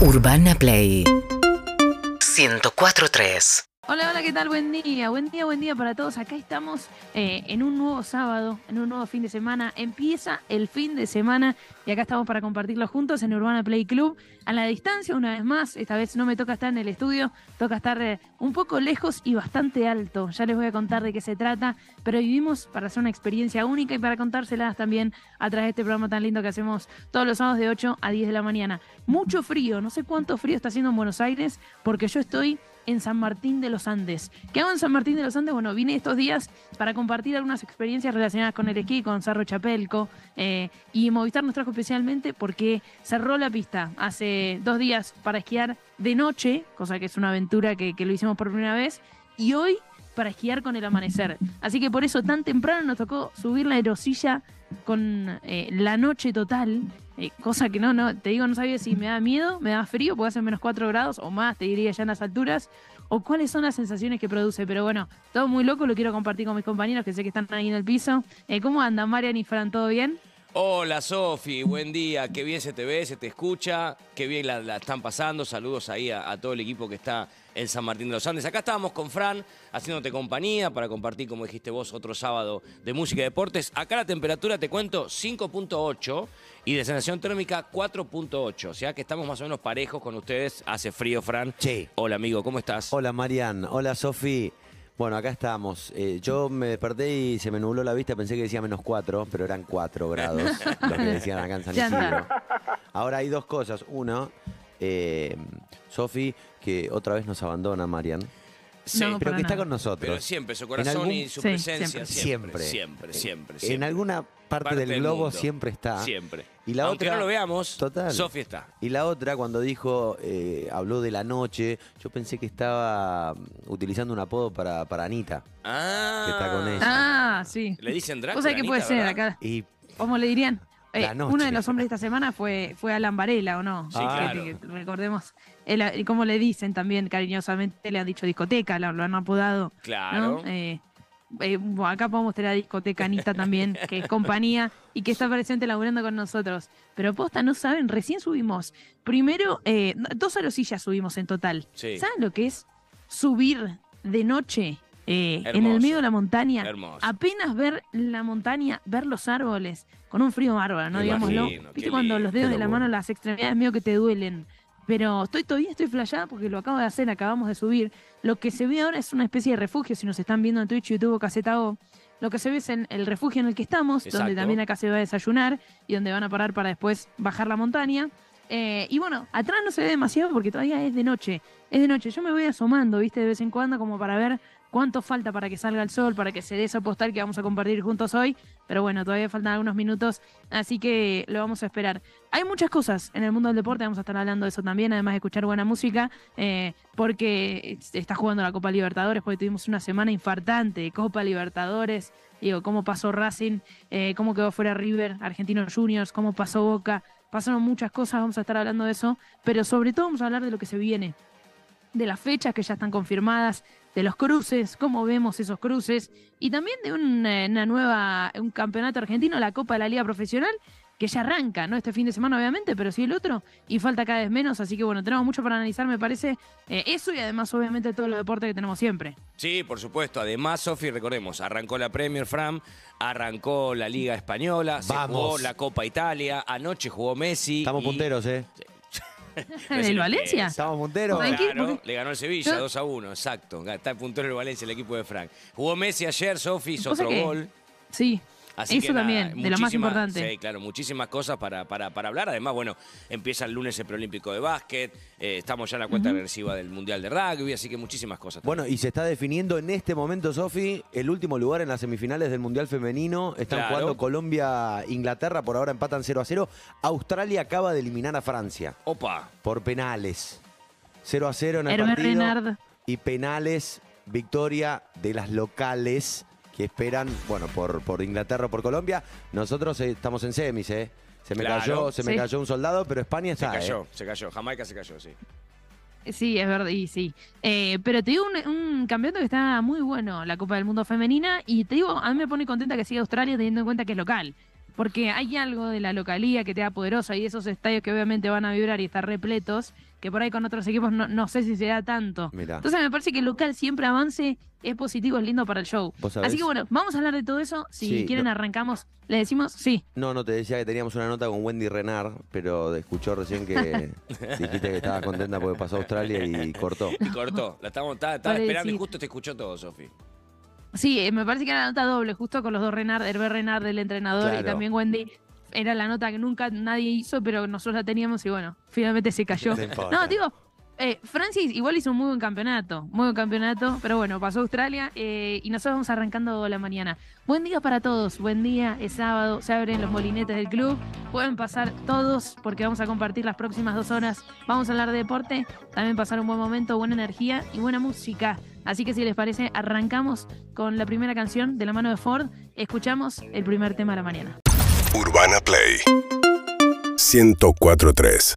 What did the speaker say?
Urbana Play. 104.3 Hola, hola, ¿qué tal? Buen día, buen día, buen día para todos. Acá estamos eh, en un nuevo sábado, en un nuevo fin de semana. Empieza el fin de semana y acá estamos para compartirlo juntos en Urbana Play Club. A la distancia, una vez más, esta vez no me toca estar en el estudio, toca estar eh, un poco lejos y bastante alto. Ya les voy a contar de qué se trata, pero vivimos para hacer una experiencia única y para contárselas también a través de este programa tan lindo que hacemos todos los sábados de 8 a 10 de la mañana. Mucho frío, no sé cuánto frío está haciendo en Buenos Aires, porque yo estoy en San Martín de los Andes. ¿Qué hago en San Martín de los Andes? Bueno, vine estos días para compartir algunas experiencias relacionadas con el esquí, con Cerro Chapelco, eh, y Movistar nos trajo especialmente porque cerró la pista hace dos días para esquiar de noche, cosa que es una aventura que, lo hicimos por primera vez, y hoy para esquiar con el amanecer. Así que por eso tan temprano nos tocó subir la aerosilla con eh, la noche total, eh, cosa que no, no, te digo, no sabía si me da miedo, me da frío, puede hacer menos 4 grados o más, te diría ya en las alturas, o cuáles son las sensaciones que produce. Pero bueno, todo muy loco, lo quiero compartir con mis compañeros que sé que están ahí en el piso. Eh, ¿Cómo andan, Marian y Fran? ¿Todo bien? Hola Sofi, buen día, qué bien se te ve, se te escucha, qué bien la, están pasando, saludos ahí a todo el equipo que está en San Martín de los Andes. Acá estábamos con Fran haciéndote compañía para compartir, como dijiste vos, otro sábado de música y deportes. Acá la temperatura, te cuento, 5.8 y de sensación térmica 4.8. O sea que estamos más o menos parejos con ustedes. Hace frío, Fran. Sí. Hola, amigo, ¿cómo estás? Hola Marian, hola Sofi. Bueno, acá estamos. Eh, yo me desperté y se me nubló la vista, pensé que decía menos 4, pero eran 4 grados, lo que decían acá en San. Isidro. Ahora hay dos cosas. Uno, eh, Sofi, que otra vez nos abandona, Marian, Sí, No, pero que está con nosotros. pero siempre, su corazón algún- y su Sí, presencia, siempre, siempre. siempre, siempre, En alguna parte, Parte del del globo siempre está. Siempre. Y la Aunque otra, no lo veamos, Total. Sofi está. Y la otra, cuando dijo, eh, habló de la noche, yo pensé que estaba mm, utilizando un apodo para, para Anita. Ah. Que está con ella. Ah, sí. Le dicen Drácula. O sea, que puede Anita, ser ¿verdad? acá. Y ¿Cómo le dirían? Eh, uno de los hombres de esta semana fue, fue Alan Varela, ¿o no? Sí, Que- claro. que- que recordemos, él, y como le dicen también cariñosamente, le han dicho discoteca, lo, lo han apodado. Claro. ¿no? Eh, eh, bueno, acá podemos tener a discoteca Anita también, que es compañía y que está presente laburando con nosotros. Pero posta, no saben, recién subimos. Primero, eh, dos arosillas subimos en total. Sí. ¿Saben lo que es subir de noche eh, en el medio de la montaña? Hermoso. Apenas ver la montaña, ver los árboles, con un frío bárbaro, ¿no? Me Digámoslo. imagino, Viste cuando lindo. los dedos de la mano, las extremidades medio que te duelen. Pero estoy todavía estoy flasheada porque lo acabo de hacer, acabamos de subir. Lo que se ve ahora es una especie de refugio, si nos están viendo en Twitch, YouTube o Caseta O. Lo que se ve es en el refugio en el que estamos, donde también acá se va a desayunar y donde van a parar para después bajar la montaña. Eh, y bueno, atrás no se ve demasiado porque todavía es de noche. Es de noche. Yo me voy asomando, viste, de vez en cuando como para ver cuánto falta para que salga el sol, para que se dé esa postal que vamos a compartir juntos hoy. Pero bueno, todavía faltan algunos minutos, así que lo vamos a esperar. Hay muchas cosas en el mundo del deporte, vamos a estar hablando de eso también, además de escuchar buena música, eh, porque está jugando la Copa Libertadores, porque tuvimos una semana infartante de Copa Libertadores. Digo, cómo pasó Racing, eh, cómo quedó fuera River, Argentinos Juniors, cómo pasó Boca. Pasaron muchas cosas, vamos a estar hablando de eso, pero sobre todo vamos a hablar de lo que se viene, de las fechas que ya están confirmadas, de los cruces, cómo vemos esos cruces, y también de un, eh, una nueva, un campeonato argentino, la Copa de la Liga Profesional, que ya arranca, ¿no? Este fin de semana, obviamente, pero sí el otro, y falta cada vez menos, así que bueno, tenemos mucho para analizar, me parece, eh, eso y además, obviamente, todos los deportes que tenemos siempre. Sí, por supuesto. Además, Sofi, recordemos, arrancó la Premier Fram, arrancó la Liga Española, se jugó la Copa Italia, anoche jugó Messi. estamos y- punteros, ¿eh? ¿En el Valencia? Estamos punteros. Le ganó el Sevilla Yo- 2 a 1, exacto. Está en puntero el Valencia, el equipo de Frank. Jugó Messi ayer, Sofi hizo otro que- gol. Sí, Así eso que nada, también, de lo más importante. Sí, claro, muchísimas cosas para, para, para hablar. Además, bueno, empieza el lunes el preolímpico de básquet, eh, estamos ya en la cuenta regresiva del Mundial de Rugby, así que muchísimas cosas. Bueno, y se está definiendo en este momento, Sofi, el último lugar en las semifinales del Mundial Femenino. Están Claro. jugando Colombia, Inglaterra, por ahora empatan 0 a 0. Australia acaba de eliminar a Francia Opa, por penales. 0 a 0 en el Hervé partido. Renard. Y penales, victoria de las locales que esperan, bueno, por, por Inglaterra o por Colombia. Nosotros eh, estamos en semis, ¿eh? Se me, Claro. cayó, se me Sí. cayó un soldado, pero España se está. cayó, ¿eh? se cayó. Jamaica se cayó, sí. Sí, es verdad, y sí. Eh, pero te digo un, un campeonato que está muy bueno, la Copa del Mundo Femenina, y te digo, a mí me pone contenta que siga Australia teniendo en cuenta que es local. Porque hay algo de la localía que te da poderosa y esos estadios que obviamente van a vibrar y estar repletos, que por ahí con otros equipos no, no sé si se da tanto. Mirá. Entonces me parece que el local siempre avance, es positivo, es lindo para el show. ¿Vos sabés? Así que bueno, vamos a hablar de todo eso. Si Sí, quieren no- arrancamos, le decimos sí. No, no, te decía que teníamos una nota con Wendy Renard, pero escuchó recién que dijiste que estabas contenta porque pasó a Australia y cortó. Y cortó. La estamos, estaba, estaba esperando y sí. justo te escuchó todo, Sofi. Sí, eh, me parece que era la nota doble, justo con los dos Renard, Hervé Renard, el entrenador, y también Wendy. Era la nota que nunca nadie hizo, pero nosotros la teníamos y bueno, finalmente se cayó. No, digo, eh, Francis igual hizo un muy buen campeonato, muy buen campeonato, pero bueno, pasó Australia eh, y nosotros vamos arrancando la mañana. Buen día para todos, buen día, es sábado, se abren los molinetes del club, pueden pasar todos porque vamos a compartir las próximas dos horas, vamos a hablar de deporte, también pasar un buen momento, buena energía y buena música. Así que si les parece, arrancamos con la primera canción de la mano de Ford, escuchamos el primer tema de la mañana. Urbana Play 1043